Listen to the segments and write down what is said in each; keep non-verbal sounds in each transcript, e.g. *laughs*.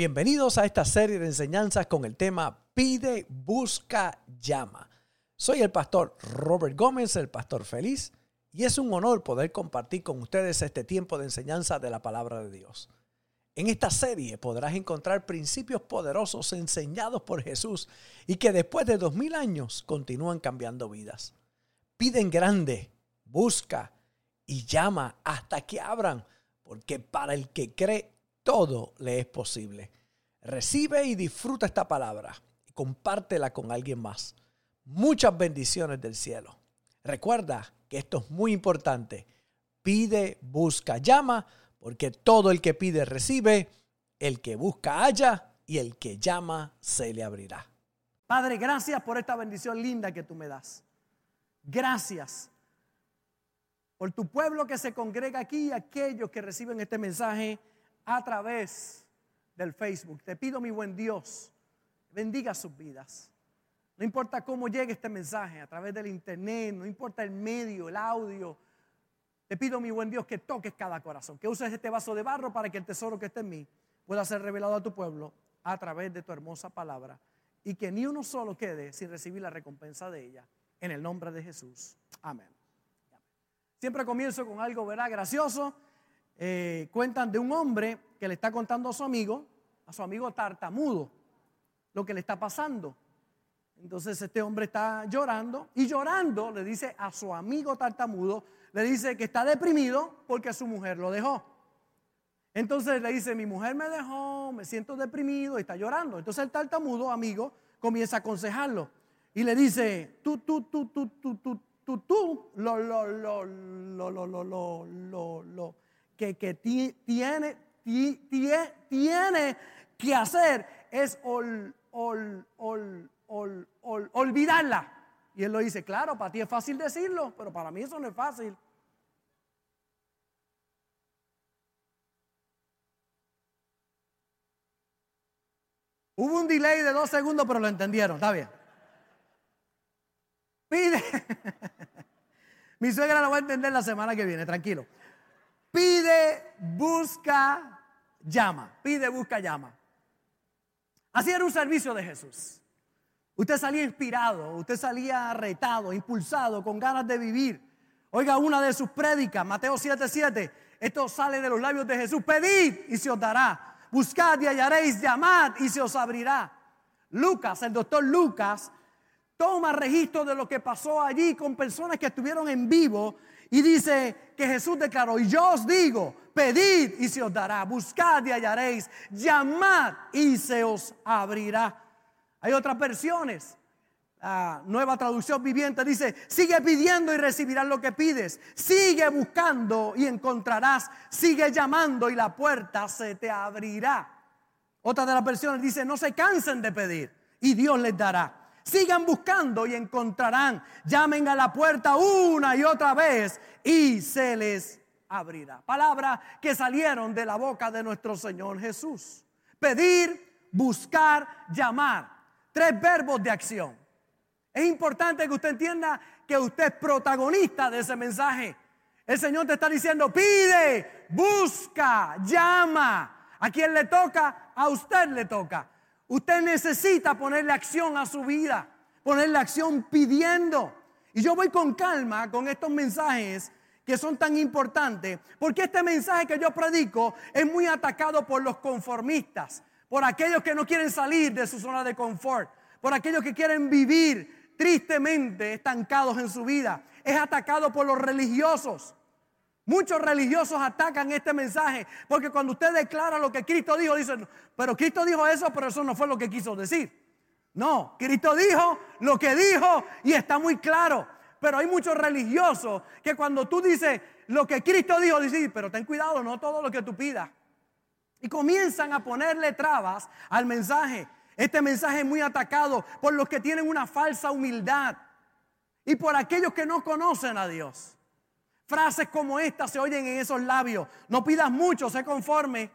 Bienvenidos a esta serie de enseñanzas con el tema Pide, Busca, Llama. Soy el pastor Robert Gómez, el pastor feliz, y es un honor poder compartir con ustedes este tiempo de enseñanza de la palabra de Dios. En esta serie podrás encontrar principios poderosos enseñados por Jesús y que después de dos mil años continúan cambiando vidas. Pide en grande, busca y llama hasta que abran, porque para el que cree todo le es posible. Recibe y disfruta esta palabra y compártela con alguien más. Muchas bendiciones del cielo. Recuerda que esto es muy importante. Pide, busca, llama, porque todo el que pide recibe, el que busca halla y el que llama se le abrirá. Padre, gracias por esta bendición linda que tú me das. Gracias por tu pueblo que se congrega aquí y aquellos que reciben este mensaje a través del Facebook. Te pido, mi buen Dios, bendiga sus vidas. No importa cómo llegue este mensaje, a través del internet, no importa el medio, el audio. Te pido, mi buen Dios, que toques cada corazón, que uses este vaso de barro para que el tesoro que esté en mí pueda ser revelado a tu pueblo a través de tu hermosa palabra y que ni uno solo quede sin recibir la recompensa de ella. En el nombre de Jesús. Amén. Siempre comienzo con algo, ¿verdad? Gracioso. Eh, cuentan de un hombre que le está contando a su amigo, a su amigo tartamudo, lo que le está pasando. Entonces este hombre está llorando y llorando le dice a su amigo tartamudo, le dice que está deprimido porque su mujer lo dejó. Entonces le dice, mi mujer me dejó, me siento deprimido y está llorando. Entonces el tartamudo, amigo, comienza a aconsejarlo y le dice, tú, tú, tú, tú, tú, tú, tú, tú, lo, lo, lo, lo, lo, lo, lo, lo, que, que tiene, tiene que hacer es olvidarla. Y él lo dice, claro, para ti es fácil decirlo, pero para mí eso no es fácil. Hubo un delay de dos segundos, pero lo entendieron, está bien. Pide. *laughs* Mi suegra lo va a entender la semana que viene, tranquilo. Pide, busca, llama. Pide, busca, llama. Así era un servicio de Jesús. Usted salía inspirado, usted salía retado, impulsado, con ganas de vivir. Oiga una de sus prédicas, Mateo 7:7. Esto sale de los labios de Jesús. Pedid y se os dará. Buscad y hallaréis, llamad y se os abrirá. Lucas, el doctor Lucas, toma registro de lo que pasó allí con personas que estuvieron en vivo y dice que Jesús declaró, y yo os digo, pedid y se os dará, buscad y hallaréis, llamad y se os abrirá. Hay otras versiones. La nueva traducción viviente dice, sigue pidiendo y recibirás lo que pides. Sigue buscando y encontrarás. Sigue llamando y la puerta se te abrirá. Otra de las versiones dice, no se cansen de pedir y Dios les dará. Sigan buscando y encontrarán. Llamen a la puerta una y otra vez y se les abrirá. Palabras que salieron de la boca de nuestro Señor Jesús. Pedir, buscar, llamar. Tres verbos de acción. Es importante que usted entienda que usted es protagonista de ese mensaje. El Señor te está diciendo, pide, busca, llama. A quien le toca, a usted le toca. Usted necesita ponerle acción a su vida, ponerle acción pidiendo. Y yo voy con calma con estos mensajes que son tan importantes, porque este mensaje que yo predico es muy atacado por los conformistas, por aquellos que no quieren salir de su zona de confort, por aquellos que quieren vivir tristemente estancados en su vida. Es atacado por los religiosos. Muchos religiosos atacan este mensaje porque cuando usted declara lo que Cristo dijo, dicen, pero Cristo dijo eso, pero eso no fue lo que quiso decir. No, Cristo dijo lo que dijo y está muy claro. Pero hay muchos religiosos que cuando tú dices lo que Cristo dijo, dicen, pero ten cuidado, no todo lo que tú pidas. Y comienzan a ponerle trabas al mensaje. Este mensaje es muy atacado por los que tienen una falsa humildad y por aquellos que no conocen a Dios. Frases como esta se oyen en esos labios. No pidas mucho, sé conforme.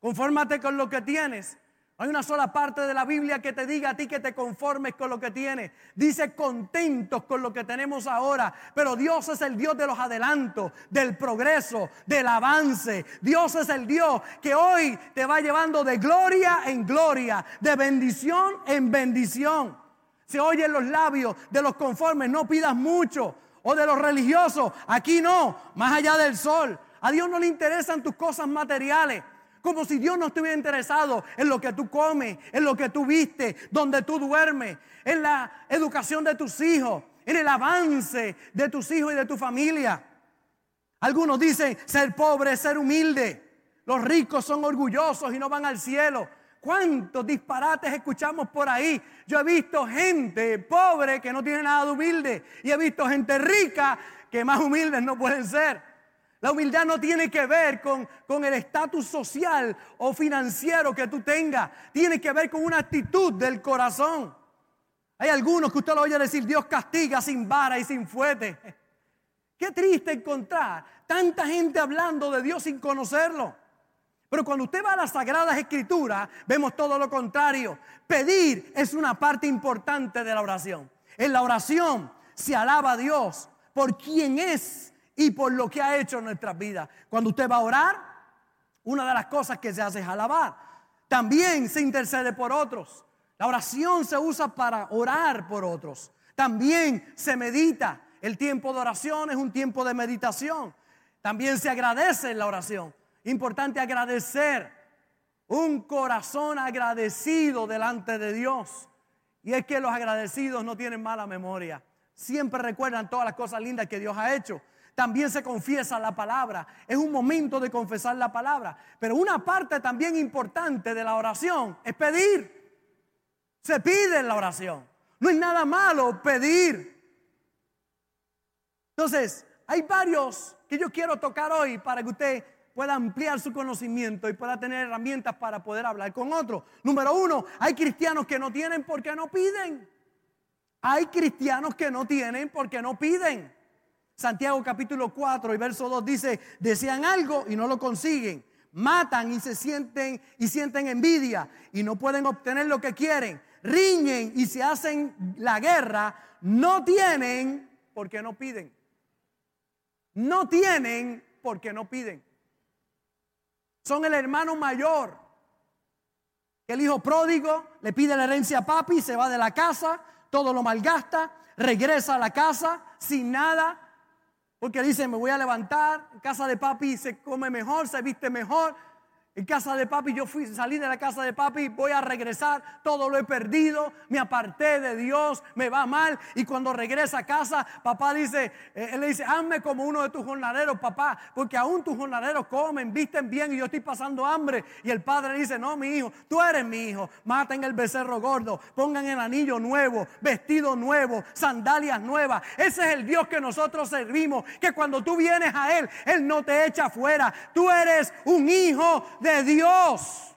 Confórmate con lo que tienes. Hay una sola parte de la Biblia que te diga a ti que te conformes con lo que tienes. Dice contentos con lo que tenemos ahora. Pero Dios es el Dios de los adelantos, del progreso, del avance. Dios es el Dios que hoy te va llevando de gloria en gloria, de bendición en bendición. Se oye en los labios de los conformes, no pidas mucho. O de los religiosos, aquí no, más allá del sol. A Dios no le interesan tus cosas materiales. Como si Dios no estuviera interesado en lo que tú comes, en lo que tú viste, donde tú duermes, en la educación de tus hijos, en el avance de tus hijos y de tu familia. Algunos dicen ser pobre ser humilde. Los ricos son orgullosos y no van al cielo. ¿Cuántos disparates escuchamos por ahí? Yo he visto gente pobre que no tiene nada de humilde y he visto gente rica que más humildes no pueden ser. La humildad no tiene que ver con, con el estatus social o financiero que tú tengas. Tiene que ver con una actitud del corazón. Hay algunos que usted lo oye decir, Dios castiga sin vara y sin fuete. Qué triste encontrar tanta gente hablando de Dios sin conocerlo. Pero cuando usted va a las Sagradas Escrituras, vemos todo lo contrario. Pedir es una parte importante de la oración. En la oración se alaba a Dios por quien es y por lo que ha hecho en nuestras vidas. Cuando usted va a orar, una de las cosas que se hace es alabar. También se intercede por otros. La oración se usa para orar por otros. También se medita. El tiempo de oración es un tiempo de meditación. También se agradece en la oración. Importante agradecer. Un corazón agradecido delante de Dios. Y es que los agradecidos no tienen mala memoria. Siempre recuerdan todas las cosas lindas que Dios ha hecho también se confiesa la palabra. Es un momento de confesar la palabra. Pero una parte también importante de la oración es pedir. Se pide en la oración. No es nada malo pedir. Entonces, hay varios que yo quiero tocar hoy para que usted pueda ampliar su conocimiento y pueda tener herramientas para poder hablar con otros. Número uno, hay cristianos que no tienen porque no piden. Hay cristianos que no tienen porque no piden. Santiago capítulo 4 y verso 2 dice, desean algo y no lo consiguen. Matan y se sienten y sienten envidia y no pueden obtener lo que quieren. Riñen y se hacen la guerra. No tienen porque no piden. No tienen porque no piden. Son el hermano mayor. El hijo pródigo le pide la herencia a papi, se va de la casa, todo lo malgasta, regresa a la casa sin nada, porque dice, me voy a levantar, en casa de papi se come mejor, se viste mejor, en casa de papi, yo fui, salí de la casa de papi, voy a regresar, todo lo he perdido, me aparté de Dios, me va mal. Y cuando regresa a casa, papá dice, eh, él le dice, hazme como uno de tus jornaleros, papá, porque aún tus jornaleros comen, visten bien y yo estoy pasando hambre. Y el padre dice, no, mi hijo, tú eres mi hijo, maten el becerro gordo, pongan el anillo nuevo, vestido nuevo, sandalias nuevas. Ese es el Dios que nosotros servimos, que cuando tú vienes a Él, Él no te echa afuera. Tú eres un hijo de de Dios.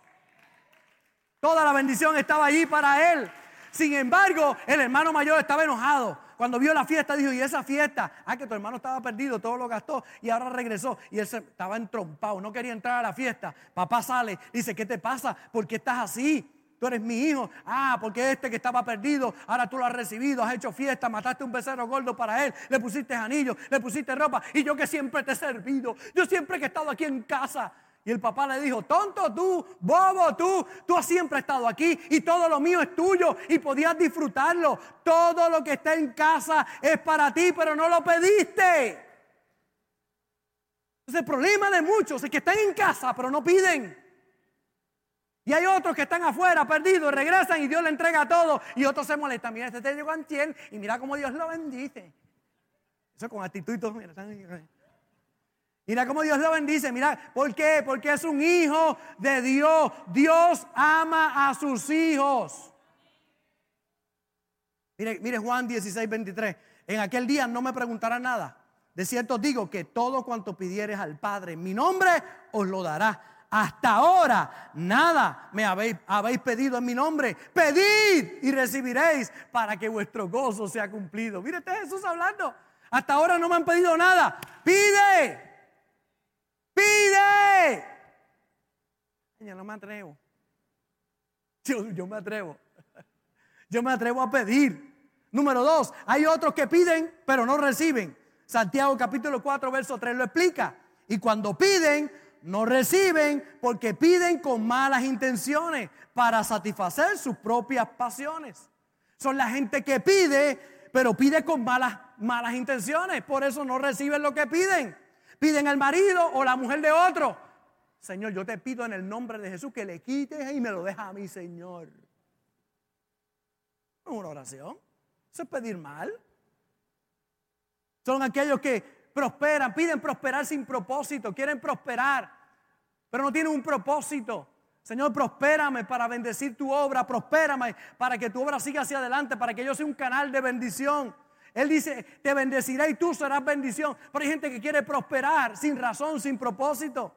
Toda la bendición estaba allí para él. Sin embargo, el hermano mayor estaba enojado. Cuando vio la fiesta, dijo, ¿y esa fiesta? Ah, que tu hermano estaba perdido, todo lo gastó y ahora regresó. Y él estaba entrompado, no quería entrar a la fiesta. Papá sale, dice, ¿qué te pasa? ¿Por qué estás así? Tú eres mi hijo. Ah, porque este que estaba perdido, ahora tú lo has recibido, has hecho fiesta, mataste un becerro gordo para él, le pusiste anillos, le pusiste ropa. Y yo que siempre te he servido, yo siempre que he estado aquí en casa, y el papá le dijo, tonto tú, bobo tú, tú has siempre estado aquí y todo lo mío es tuyo y podías disfrutarlo. Todo lo que está en casa es para ti, pero no lo pediste. Entonces el problema de muchos es que están en casa, pero no piden. Y hay otros que están afuera, perdidos, regresan y Dios le entrega todo. Y otros se molestan. Mira, este te llegó antier y mira cómo Dios lo bendice. Eso con actitud y todo. Mira, están Mira cómo Dios lo bendice. Mira, ¿por qué? Porque es un hijo de Dios. Dios ama a sus hijos. Mire, mire Juan 16, 23. En aquel día no me preguntarán nada. De cierto digo que todo cuanto pidieres al Padre en mi nombre os lo dará. Hasta ahora nada me habéis, habéis, pedido en mi nombre. Pedid y recibiréis para que vuestro gozo sea cumplido. Mire, este Jesús hablando. Hasta ahora no me han pedido nada. Pide Pide. Ya no me atrevo. Yo, yo me atrevo. Yo me atrevo a pedir. Número dos, hay otros que piden pero no reciben. Santiago capítulo 4, verso 3 lo explica. Y cuando piden, no reciben porque piden con malas intenciones para satisfacer sus propias pasiones. Son la gente que pide, pero pide con malas, malas intenciones. Por eso no reciben lo que piden. Piden al marido o la mujer de otro. Señor, yo te pido en el nombre de Jesús que le quites y me lo deja a mi Señor. No es una oración. Eso es pedir mal. Son aquellos que prosperan, piden prosperar sin propósito, quieren prosperar, pero no tienen un propósito. Señor, prospérame para bendecir tu obra, prospérame para que tu obra siga hacia adelante, para que yo sea un canal de bendición. Él dice, te bendeciré y tú serás bendición. Pero hay gente que quiere prosperar sin razón, sin propósito.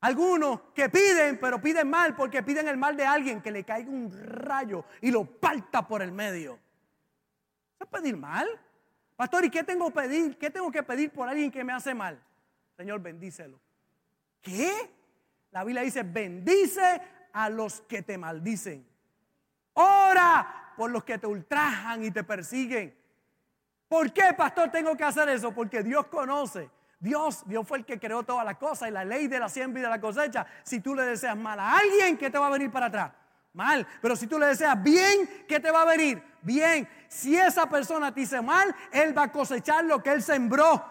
Algunos que piden, pero piden mal porque piden el mal de alguien que le caiga un rayo y lo parta por el medio. ¿Eso es pedir mal? Pastor, ¿y qué tengo que pedir? ¿Qué tengo que pedir por alguien que me hace mal? Señor, bendícelo. ¿Qué? La Biblia dice, bendice a los que te maldicen. Ora por los que te ultrajan y te persiguen. ¿Por qué, pastor, tengo que hacer eso? Porque Dios conoce. Dios, Dios fue el que creó todas las cosas y la ley de la siembra y de la cosecha. Si tú le deseas mal a alguien, ¿qué te va a venir para atrás? Mal. Pero si tú le deseas bien, ¿qué te va a venir? Bien. Si esa persona te dice mal, él va a cosechar lo que él sembró.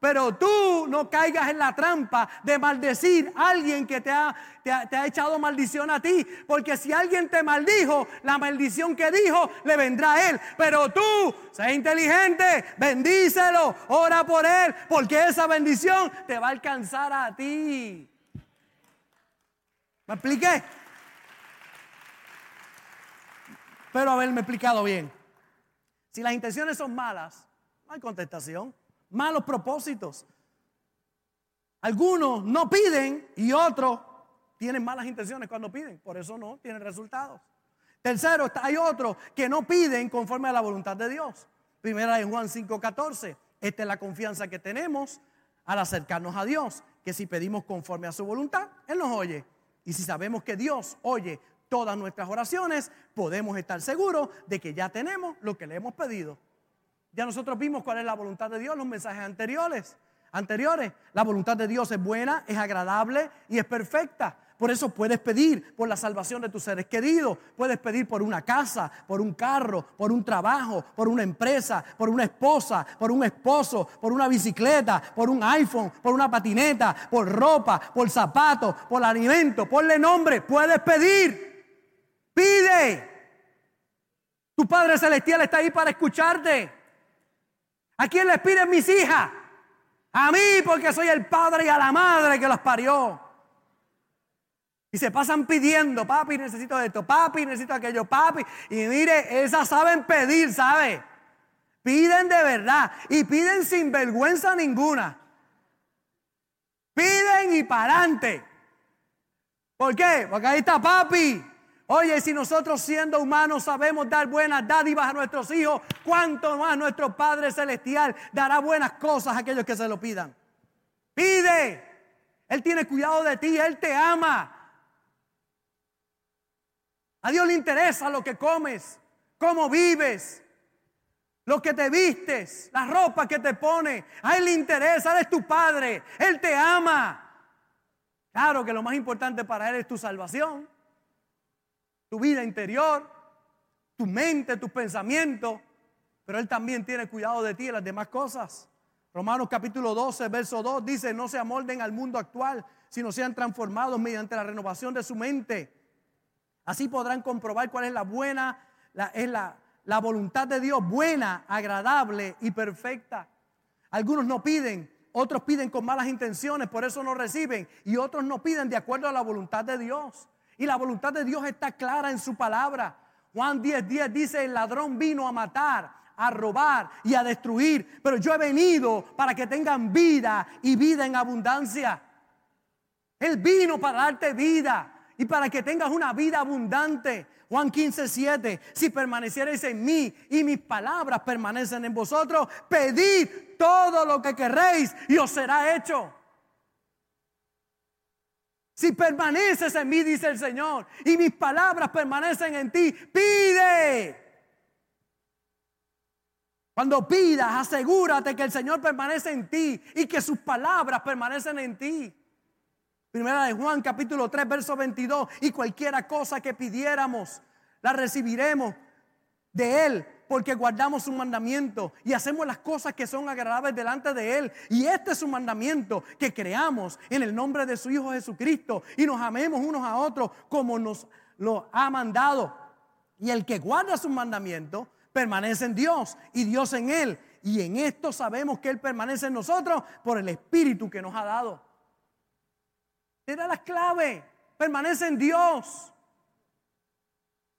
Pero tú no caigas en la trampa de maldecir a alguien que te ha, te ha, echado maldición a ti. Porque si alguien te maldijo, la maldición que dijo le vendrá a él. Pero tú, sé inteligente, bendícelo, ora por él, porque esa bendición te va a alcanzar a ti. ¿Me expliqué? Espero haberme explicado bien. Si las intenciones son malas, no hay contestación. Malos propósitos. Algunos no piden y otros tienen malas intenciones cuando piden. Por eso no tienen resultados. Tercero, hay otros que no piden conforme a la voluntad de Dios. Primera en Juan 5:14. Esta es la confianza que tenemos al acercarnos a Dios, que si pedimos conforme a su voluntad, Él nos oye. Y si sabemos que Dios oye todas nuestras oraciones, podemos estar seguros de que ya tenemos lo que le hemos pedido. Ya nosotros vimos cuál es la voluntad de Dios en los mensajes anteriores. Anteriores, la voluntad de Dios es buena, es agradable y es perfecta. Por eso puedes pedir por la salvación de tus seres queridos, puedes pedir por una casa, por un carro, por un trabajo, por una empresa, por una esposa, por un esposo, por una bicicleta, por un iPhone, por una patineta, por ropa, por zapatos, por alimento, ponle nombre, puedes pedir. Pide. Tu Padre Celestial está ahí para escucharte. ¿A quién les piden mis hijas? A mí, porque soy el padre y a la madre que las parió. Y se pasan pidiendo, papi, necesito esto, papi, necesito aquello, papi. Y mire, esas saben pedir, ¿sabe? Piden de verdad y piden sin vergüenza ninguna. Piden y para adelante. ¿Por qué? Porque ahí está papi. Oye, si nosotros siendo humanos sabemos dar buenas dádivas a nuestros hijos, ¿cuánto más nuestro Padre Celestial dará buenas cosas a aquellos que se lo pidan? Pide. Él tiene cuidado de ti, Él te ama. A Dios le interesa lo que comes, cómo vives, lo que te vistes, la ropa que te pone. A Él le interesa, Él es tu Padre, Él te ama. Claro que lo más importante para Él es tu salvación tu vida interior, tu mente, tus pensamientos, pero Él también tiene cuidado de ti y las demás cosas. Romanos capítulo 12, verso 2 dice, no se amolden al mundo actual, sino sean transformados mediante la renovación de su mente. Así podrán comprobar cuál es la buena, la, es la, la voluntad de Dios, buena, agradable y perfecta. Algunos no piden, otros piden con malas intenciones, por eso no reciben, y otros no piden de acuerdo a la voluntad de Dios. Y la voluntad de Dios está clara en su palabra. Juan 10, 10 dice, el ladrón vino a matar, a robar y a destruir, pero yo he venido para que tengan vida y vida en abundancia. Él vino para darte vida y para que tengas una vida abundante. Juan 15, 7, si permanecierais en mí y mis palabras permanecen en vosotros, pedid todo lo que queréis y os será hecho. Si permaneces en mí, dice el Señor, y mis palabras permanecen en ti, pide. Cuando pidas, asegúrate que el Señor permanece en ti y que sus palabras permanecen en ti. Primera de Juan capítulo 3, verso 22. Y cualquiera cosa que pidiéramos, la recibiremos de Él, porque guardamos su mandamiento y hacemos las cosas que son agradables delante de Él. Y este es su mandamiento, que creamos en el nombre de su Hijo Jesucristo y nos amemos unos a otros como nos lo ha mandado. Y el que guarda sus mandamientos permanece en Dios y Dios en Él. Y en esto sabemos que Él permanece en nosotros por el Espíritu que nos ha dado. Era la clave. Permanece en Dios,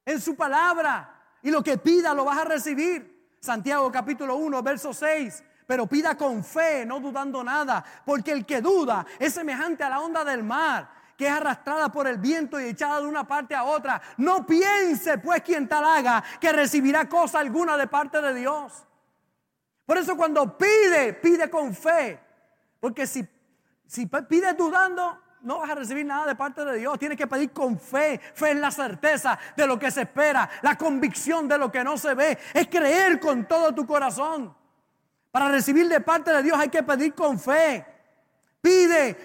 en su palabra. Y lo que pida lo vas a recibir. Santiago capítulo 1, verso 6. Pero pida con fe, no dudando nada. Porque el que duda es semejante a la onda del mar que es arrastrada por el viento y echada de una parte a otra. No piense pues quien tal haga que recibirá cosa alguna de parte de Dios. Por eso cuando pide, pide con fe. Porque si, si pides dudando, no vas a recibir nada de parte de Dios. Tienes que pedir con fe. Fe es la certeza de lo que se espera, la convicción de lo que no se ve. Es creer con todo tu corazón. Para recibir de parte de Dios hay que pedir con fe. Pide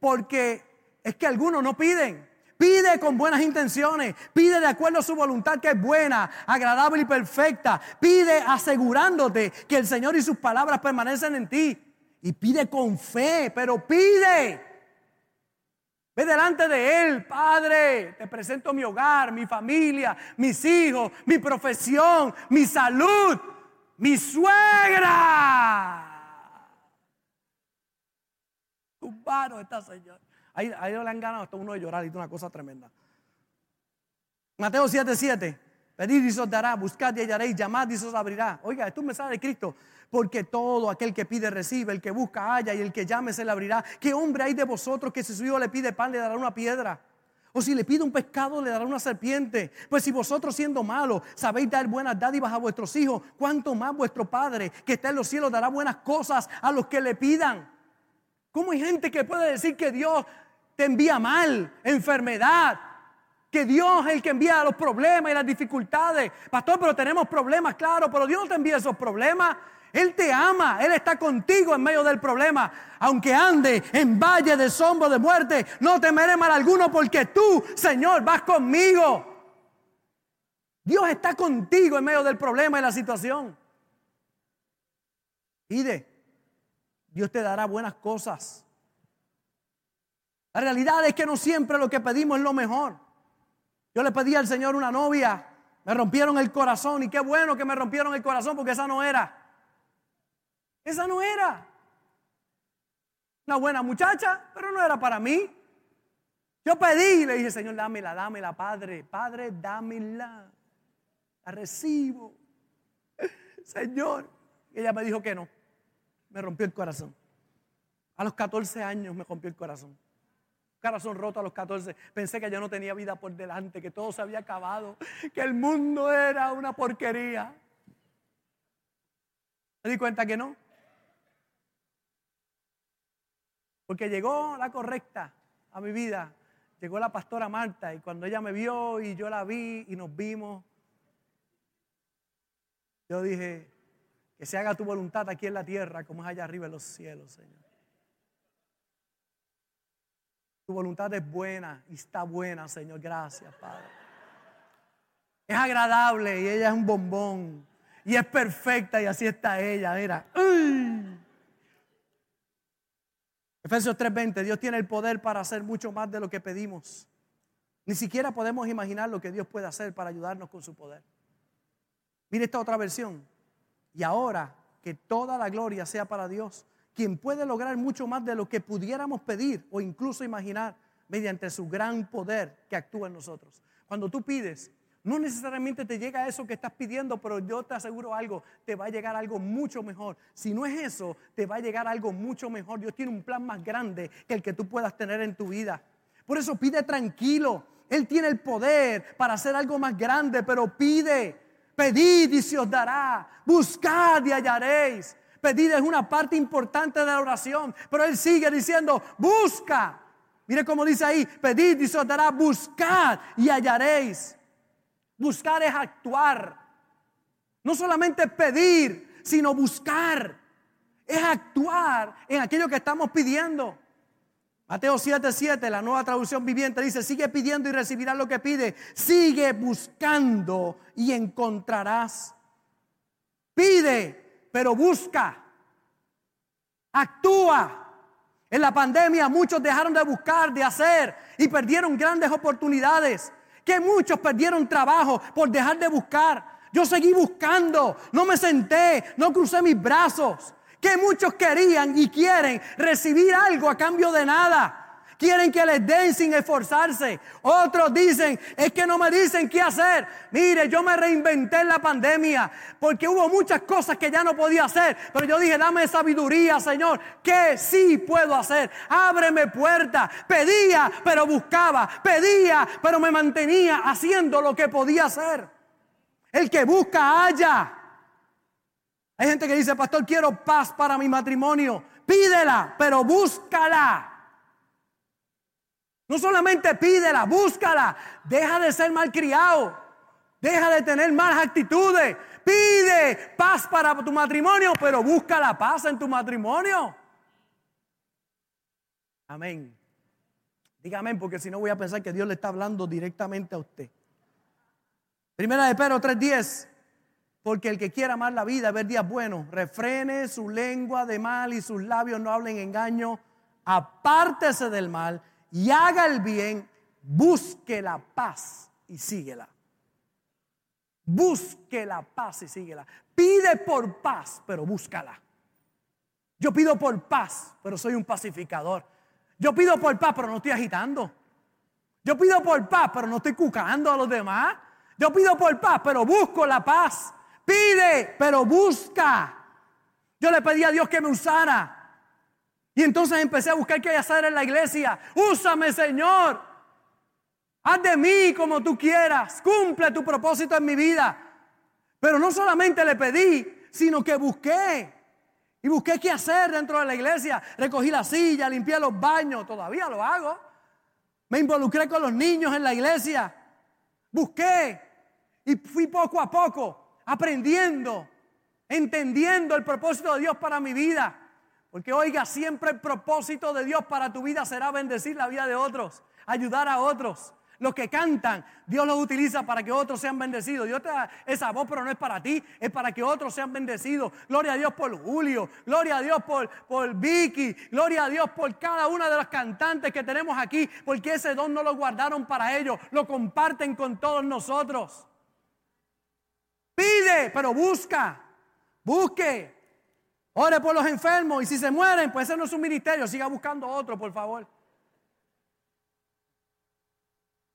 porque es que algunos no piden. Pide con buenas intenciones, pide de acuerdo a su voluntad que es buena, agradable y perfecta. Pide asegurándote que el Señor y sus palabras permanecen en ti. Y pide con fe, pero pide. Ve delante de Él, Padre, te presento mi hogar, mi familia, mis hijos, mi profesión, mi salud, mi suegra. mano está, Señor. Ahí, ahí le han ganado hasta uno de llorar y una cosa tremenda. Mateo 7:7. 7. Pedid y os dará, buscad y hallaréis, llamad y os abrirá. Oiga, esto es un mensaje de Cristo. Porque todo aquel que pide recibe, el que busca halla y el que llame se le abrirá. ¿Qué hombre hay de vosotros que si su hijo le pide pan le dará una piedra? O si le pide un pescado le dará una serpiente. Pues si vosotros siendo malos sabéis dar buenas dádivas a vuestros hijos, ¿cuánto más vuestro Padre que está en los cielos dará buenas cosas a los que le pidan? ¿Cómo hay gente que puede decir que Dios te envía mal, enfermedad. Que Dios es el que envía los problemas y las dificultades. Pastor, pero tenemos problemas, claro, pero Dios no te envía esos problemas. Él te ama, Él está contigo en medio del problema. Aunque ande en valle de sombra de muerte, no temeré mal alguno porque tú, Señor, vas conmigo. Dios está contigo en medio del problema y la situación. Pide, Dios te dará buenas cosas. La realidad es que no siempre lo que pedimos es lo mejor. Yo le pedí al Señor una novia, me rompieron el corazón y qué bueno que me rompieron el corazón porque esa no era. Esa no era. Una buena muchacha, pero no era para mí. Yo pedí y le dije, Señor, dámela, dámela, Padre. Padre, dámela. La recibo. *laughs* Señor. Y ella me dijo que no. Me rompió el corazón. A los 14 años me rompió el corazón corazón roto a los 14. Pensé que ya no tenía vida por delante, que todo se había acabado, que el mundo era una porquería. Me di cuenta que no. Porque llegó la correcta a mi vida. Llegó la pastora Marta y cuando ella me vio y yo la vi y nos vimos, yo dije, que se haga tu voluntad aquí en la tierra como es allá arriba en los cielos, Señor. Tu voluntad es buena y está buena, Señor. Gracias, Padre. Es agradable y ella es un bombón. Y es perfecta y así está ella. Mira. Efesios 3:20. Dios tiene el poder para hacer mucho más de lo que pedimos. Ni siquiera podemos imaginar lo que Dios puede hacer para ayudarnos con su poder. Mire esta otra versión. Y ahora que toda la gloria sea para Dios quien puede lograr mucho más de lo que pudiéramos pedir o incluso imaginar mediante su gran poder que actúa en nosotros. Cuando tú pides, no necesariamente te llega eso que estás pidiendo, pero yo te aseguro algo, te va a llegar algo mucho mejor. Si no es eso, te va a llegar algo mucho mejor. Dios tiene un plan más grande que el que tú puedas tener en tu vida. Por eso pide tranquilo. Él tiene el poder para hacer algo más grande, pero pide. Pedid y se os dará. Buscad y hallaréis. Pedir es una parte importante de la oración, pero Él sigue diciendo, busca, Mire cómo dice ahí, pedid y se os dará, buscad y hallaréis. Buscar es actuar. No solamente pedir, sino buscar. Es actuar en aquello que estamos pidiendo. Mateo 7:7, la nueva traducción viviente dice, sigue pidiendo y recibirás lo que pide. Sigue buscando y encontrarás. Pide, pero busca. Actúa. En la pandemia muchos dejaron de buscar, de hacer y perdieron grandes oportunidades. Que muchos perdieron trabajo por dejar de buscar. Yo seguí buscando, no me senté, no crucé mis brazos que muchos querían y quieren recibir algo a cambio de nada. Quieren que les den sin esforzarse. Otros dicen, es que no me dicen qué hacer. Mire, yo me reinventé en la pandemia porque hubo muchas cosas que ya no podía hacer. Pero yo dije, dame sabiduría, Señor, que sí puedo hacer. Ábreme puertas. Pedía, pero buscaba. Pedía, pero me mantenía haciendo lo que podía hacer. El que busca, halla. Hay gente que dice, pastor, quiero paz para mi matrimonio. Pídela, pero búscala. No solamente pídela, búscala. Deja de ser malcriado. Deja de tener malas actitudes. Pide paz para tu matrimonio, pero busca la paz en tu matrimonio. Amén. Dígame, porque si no voy a pensar que Dios le está hablando directamente a usted. Primera de Pedro 3:10. Porque el que quiera amar la vida, ver días buenos, refrene su lengua de mal y sus labios no hablen engaño, apártese del mal y haga el bien, busque la paz y síguela. Busque la paz y síguela. Pide por paz, pero búscala. Yo pido por paz, pero soy un pacificador. Yo pido por paz, pero no estoy agitando. Yo pido por paz, pero no estoy cucando a los demás. Yo pido por paz, pero busco la paz. Pide, pero busca. Yo le pedí a Dios que me usara. Y entonces empecé a buscar qué hacer en la iglesia. Úsame, Señor. Haz de mí como tú quieras. Cumple tu propósito en mi vida. Pero no solamente le pedí, sino que busqué. Y busqué qué hacer dentro de la iglesia. Recogí la silla, limpié los baños. Todavía lo hago. Me involucré con los niños en la iglesia. Busqué. Y fui poco a poco aprendiendo, entendiendo el propósito de Dios para mi vida. Porque oiga, siempre el propósito de Dios para tu vida será bendecir la vida de otros, ayudar a otros. Los que cantan, Dios los utiliza para que otros sean bendecidos. Dios te da esa voz, pero no es para ti, es para que otros sean bendecidos. Gloria a Dios por Julio, gloria a Dios por, por Vicky, gloria a Dios por cada una de las cantantes que tenemos aquí, porque ese don no lo guardaron para ellos, lo comparten con todos nosotros. Pide, pero busca. Busque. Ore por los enfermos. Y si se mueren, pues ese no es un ministerio. Siga buscando otro, por favor.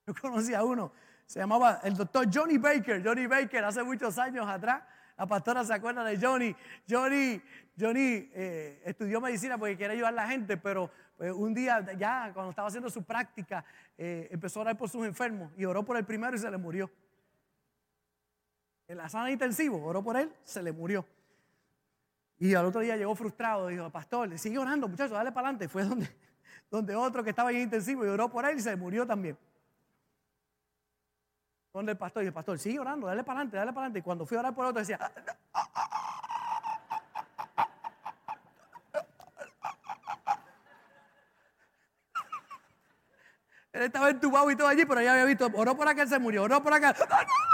Yo conocí a uno. Se llamaba el doctor Johnny Baker. Johnny Baker, hace muchos años atrás. La pastora se acuerda de Johnny. Johnny, Johnny eh, estudió medicina porque quería ayudar a la gente, pero pues, un día ya cuando estaba haciendo su práctica, eh, empezó a orar por sus enfermos y oró por el primero y se le murió en la sala intensivo, oró por él, se le murió. Y al otro día llegó frustrado, dijo, pastor, sigue orando, muchachos, dale para adelante. *laughs* Fue donde, donde otro que estaba en intensivo y oró por él y se murió también. Donde el pastor, dijo, pastor, sigue orando, dale para adelante, dale para adelante. Y cuando fui a orar por otro decía, *laughs* él estaba entubado y todo allí, pero ya había visto, oró por acá, él se murió, oró por acá. *laughs*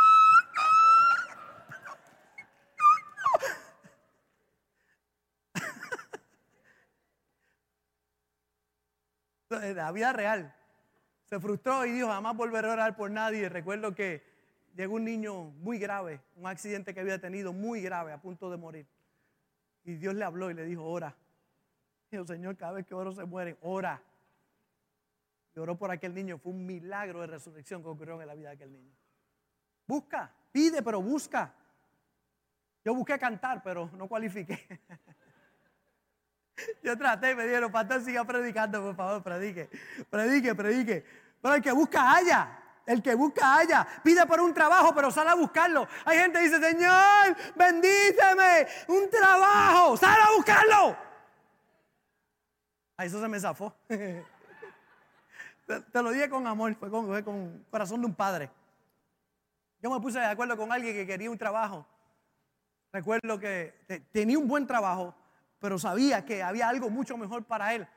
la vida real. Se frustró y dijo, jamás volveré a orar por nadie. Recuerdo que llegó un niño muy grave, un accidente que había tenido muy grave, a punto de morir. Y Dios le habló y le dijo, ora. Dijo, Señor, cada vez que oro se mueren, ora. Y oró por aquel niño. Fue un milagro de resurrección que ocurrió en la vida de aquel niño. Busca, pide, pero busca. Yo busqué cantar, pero no cualifiqué. *laughs* Yo traté y me dijeron, pastor, siga predicando, por favor, predique, predique, predique. Pero el que busca haya. El que busca haya. Pide por un trabajo, pero sale a buscarlo. Hay gente que dice, Señor, bendíceme, un trabajo, sale a buscarlo. A eso se me zafó. *laughs* Te, lo dije con amor, fue con, fue con corazón de un padre. Yo me puse de acuerdo con alguien que quería un trabajo. Recuerdo que tenía un buen trabajo, pero sabía que había algo mucho mejor para él.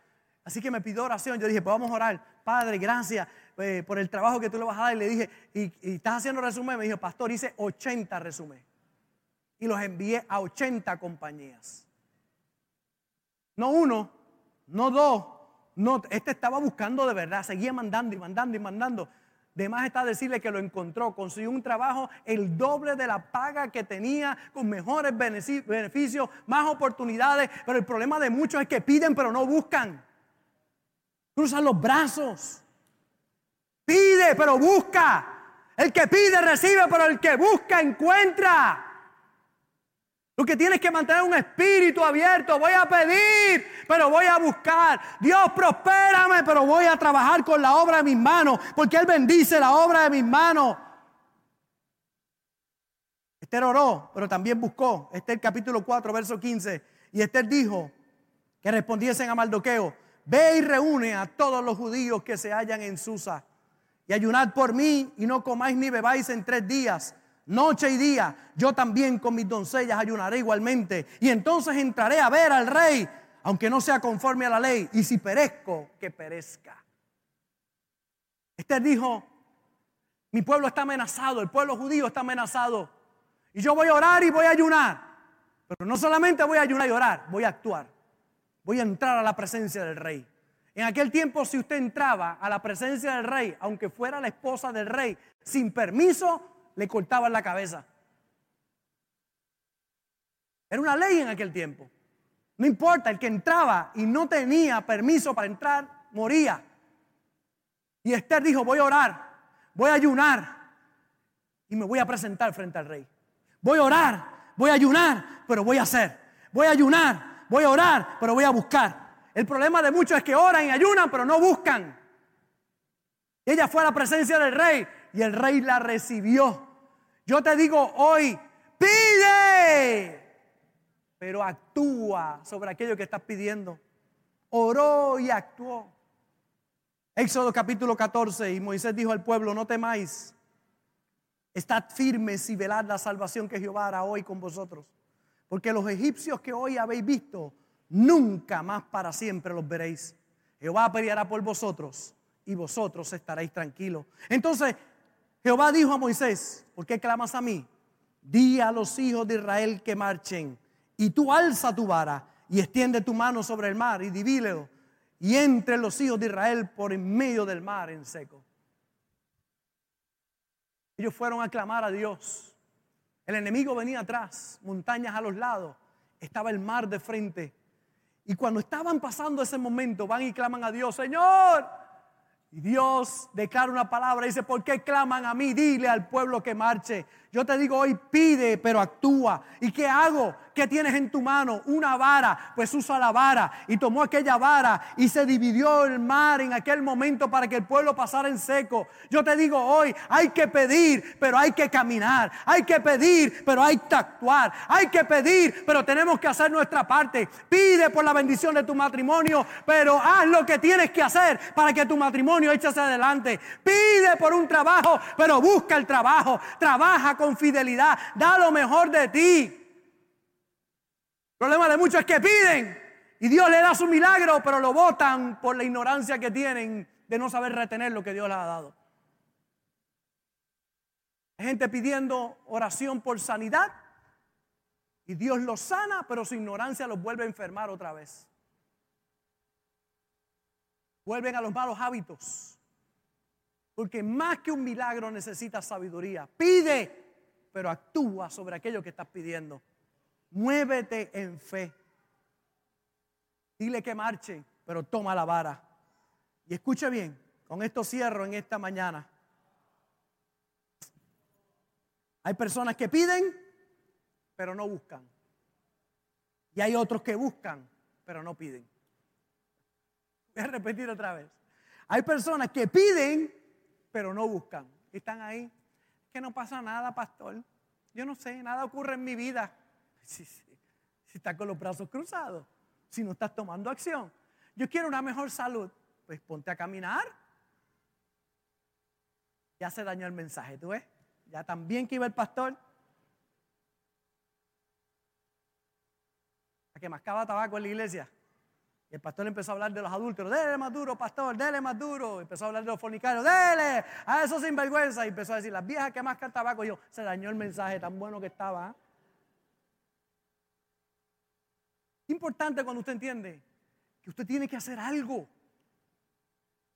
Así que me pidió oración. Yo dije, pues vamos a orar. Padre, gracias eh, por el trabajo que tú le vas a dar. Y le dije, ¿y, estás haciendo resumen? Me dijo, pastor, hice 80 resúmenes. Y los envié a 80 compañías. No uno, no dos. No, este estaba buscando de verdad. Seguía mandando y mandando y mandando. De más está decirle que lo encontró, consiguió un trabajo el doble de la paga que tenía, con mejores beneficios, más oportunidades. Pero el problema de muchos es que piden pero no buscan. Cruzan los brazos. Pide pero busca. El que pide recibe, pero el que busca encuentra. Lo que tienes que mantener un espíritu abierto. Voy a pedir, pero voy a buscar. Dios, prospérame, pero voy a trabajar con la obra de mis manos, porque Él bendice la obra de mis manos. Esther oró, pero también buscó. Esther capítulo 4, verso 15. Y Esther dijo que respondiesen a Maldoqueo, ve y reúne a todos los judíos que se hallan en Susa y ayunad por mí y no comáis ni bebáis en tres días noche y día, yo también con mis doncellas ayunaré igualmente. Y entonces entraré a ver al rey, aunque no sea conforme a la ley. Y si perezco, que perezca. Esther dijo, mi pueblo está amenazado, el pueblo judío está amenazado. Y yo voy a orar y voy a ayunar. Pero no solamente voy a ayunar y orar, voy a actuar. Voy a entrar a la presencia del rey. En aquel tiempo, si usted entraba a la presencia del rey, aunque fuera la esposa del rey, sin permiso, le cortaban la cabeza. Era una ley en aquel tiempo. No importa, el que entraba y no tenía permiso para entrar, moría. Y Esther dijo, voy a orar, voy a ayunar y me voy a presentar frente al rey. Voy a orar, voy a ayunar, pero voy a hacer. Voy a ayunar, voy a orar, pero voy a buscar. El problema de muchos es que oran y ayunan, pero no buscan. ella fue a la presencia del rey y el rey la recibió. Yo te digo hoy, pide, pero actúa sobre aquello que estás pidiendo. Oró y actuó. Éxodo capítulo 14, y Moisés dijo al pueblo, no temáis, estad firmes y velad la salvación que Jehová hará hoy con vosotros. Porque los egipcios que hoy habéis visto, nunca más para siempre los veréis. Jehová peleará por vosotros y vosotros estaréis tranquilos. Entonces, Jehová dijo a Moisés, ¿por qué clamas a mí? Di a los hijos de Israel que marchen, y tú alza tu vara y extiende tu mano sobre el mar y divílelo, y entre los hijos de Israel por en medio del mar en seco. Ellos fueron a clamar a Dios. El enemigo venía atrás, montañas a los lados, estaba el mar de frente. Y cuando estaban pasando ese momento, van y claman a Dios, Señor, y Dios declara una palabra y dice, ¿por qué claman a mí? Dile al pueblo que marche. Yo te digo hoy, pide, pero actúa. ¿Y qué hago? ¿Qué tienes en tu mano? Una vara. Pues usa la vara. Y tomó aquella vara y se dividió el mar en aquel momento para que el pueblo pasara en seco. Yo te digo hoy, hay que pedir, pero hay que caminar. Hay que pedir, pero hay que actuar. Hay que pedir, pero tenemos que hacer nuestra parte. Pide por la bendición de tu matrimonio, pero haz lo que tienes que hacer para que tu matrimonio eche hacia adelante. Pide por un trabajo, pero busca el trabajo. Trabaja con fidelidad, da lo mejor de ti. El problema de muchos es que piden y Dios le da su milagro, pero lo votan por la ignorancia que tienen de no saber retener lo que Dios les ha dado. Hay gente pidiendo oración por sanidad y Dios los sana, pero su ignorancia los vuelve a enfermar otra vez. Vuelven a los malos hábitos. Porque más que un milagro necesita sabiduría. Pide pero actúa sobre aquello que estás pidiendo. Muévete en fe. Dile que marche, pero toma la vara. Y escuche bien, con esto cierro en esta mañana. Hay personas que piden, pero no buscan. Y hay otros que buscan, pero no piden. Voy a repetir otra vez. Hay personas que piden, pero no buscan. Están ahí que no pasa nada, pastor. Yo no sé, nada ocurre en mi vida. *laughs* Si, si, estás con los brazos cruzados, si no estás tomando acción. Yo quiero una mejor salud, pues ponte a caminar. Ya se dañó el mensaje, ¿tú ves? Ya también que iba el pastor. A que mascaba tabaco en la iglesia. Y el pastor empezó a hablar de los adúlteros. Dele más duro, pastor, dele más duro. Empezó a hablar de los fornicarios. Dele a esos sinvergüenza. Y empezó a decir, las viejas que mascan tabaco. Y yo, se dañó el mensaje tan bueno que estaba. Importante cuando usted entiende que usted tiene que hacer algo.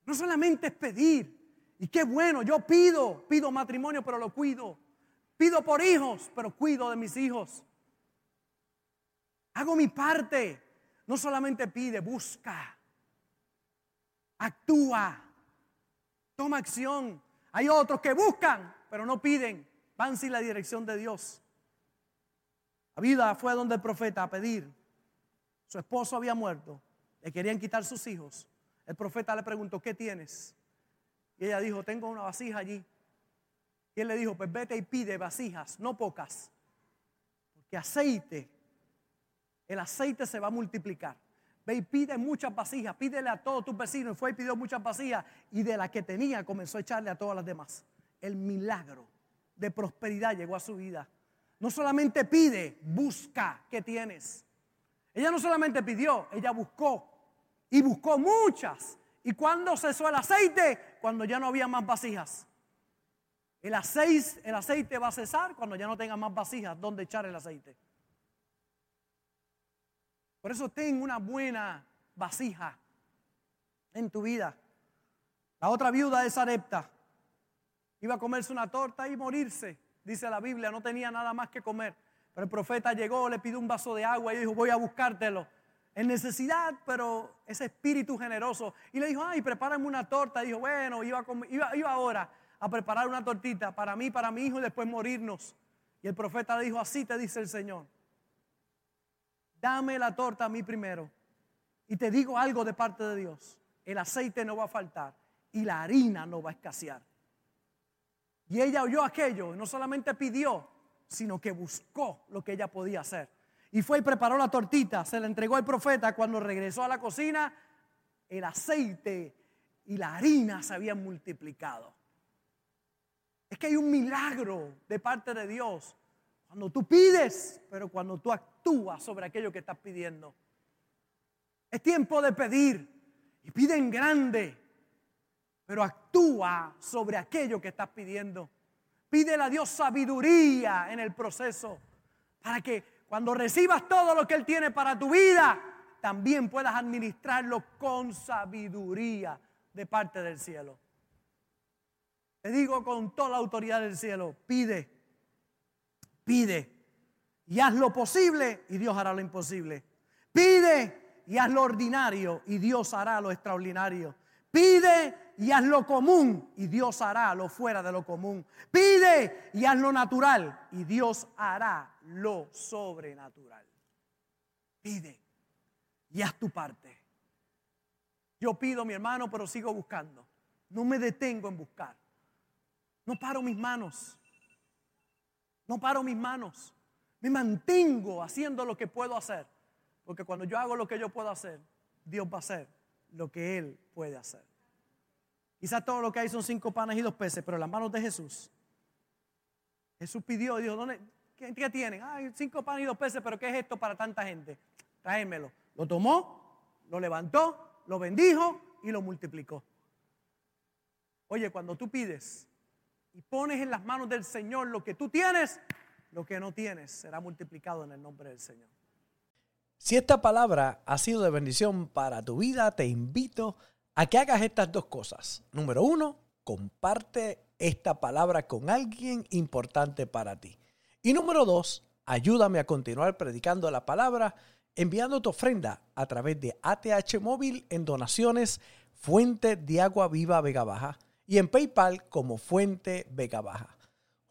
No solamente es pedir. Y qué bueno, yo pido, pido matrimonio, pero lo cuido. Pido por hijos, pero cuido de mis hijos. Hago mi parte. No solamente pide, busca. Actúa. Toma acción. Hay otros que buscan, pero no piden. Van sin la dirección de Dios. La vida fue donde el profeta a pedir. Su esposo había muerto. Le querían quitar sus hijos. El profeta le preguntó, ¿qué tienes? Y ella dijo, tengo una vasija allí. Y él le dijo, pues vete y pide vasijas, no pocas. Porque aceite, el aceite se va a multiplicar. Ve y pide muchas vasijas, pídele a todos tus vecinos. Y fue y pidió muchas vasijas y de la que tenía comenzó a echarle a todas las demás. El milagro de prosperidad llegó a su vida. No solamente pide, busca qué tienes. Ella no solamente pidió, ella buscó y buscó muchas. ¿Y cuando cesó el aceite? Cuando ya no había más vasijas. El aceite, el aceite va a cesar cuando ya no tenga más vasijas donde echar el aceite. Por eso ten una buena vasija en tu vida. La otra viuda de Sarepta iba a comerse una torta y morirse, dice la Biblia, no tenía nada más que comer. Pero el profeta llegó, le pidió un vaso de agua y dijo, voy a buscártelo en necesidad, pero ese espíritu generoso. Y le dijo, ay, prepárame una torta. Y dijo, bueno, iba, iba ahora a preparar una tortita para mí, para mi hijo y después morirnos. Y el profeta le dijo, así te dice el Señor. Dame la torta a mí primero. Y te digo algo de parte de Dios. El aceite no va a faltar y la harina no va a escasear. Y ella oyó aquello, no solamente pidió, sino que buscó lo que ella podía hacer. Y fue y preparó la tortita, se la entregó al profeta. Cuando regresó a la cocina, el aceite y la harina se habían multiplicado. Es que hay un milagro de parte de Dios cuando tú pides, pero cuando tú actúas sobre aquello que estás pidiendo. Es tiempo de pedir y pide en grande, pero actúa sobre aquello que estás pidiendo. Pídele a Dios sabiduría en el proceso para que cuando recibas todo lo que Él tiene para tu vida, también puedas administrarlo con sabiduría de parte del cielo. Te digo con toda la autoridad del cielo, pide, pide y haz lo posible y Dios hará lo imposible. Pide y haz lo ordinario y Dios hará lo extraordinario. Pide y haz lo común y Dios hará lo fuera de lo común. Pide y haz lo natural y Dios hará lo sobrenatural. Pide y haz tu parte. Yo pido, mi hermano, pero sigo buscando. No me detengo en buscar. No paro mis manos. No paro mis manos. Me mantengo haciendo lo que puedo hacer. Porque cuando yo hago lo que yo puedo hacer, Dios va a hacer lo que Él puede hacer. Quizás todo lo que hay son cinco panes y dos peces, pero las manos de Jesús. Jesús pidió dijo, ¿dónde, qué, tienen? Hay cinco panes y dos peces, pero ¿qué es esto para tanta gente? Tráemelo. Lo tomó, lo levantó, lo bendijo y lo multiplicó. Oye, cuando tú pides y pones en las manos del Señor lo que tú tienes, lo que no tienes será multiplicado en el nombre del Señor. Si esta palabra ha sido de bendición para tu vida, te invito a que hagas estas dos cosas. Número uno, comparte esta palabra con alguien importante para ti. Y número dos, ayúdame a continuar predicando la palabra enviando tu ofrenda a través de ATH Móvil en donaciones Fuente de Agua Viva Vega Baja y en PayPal como Fuente Vega Baja.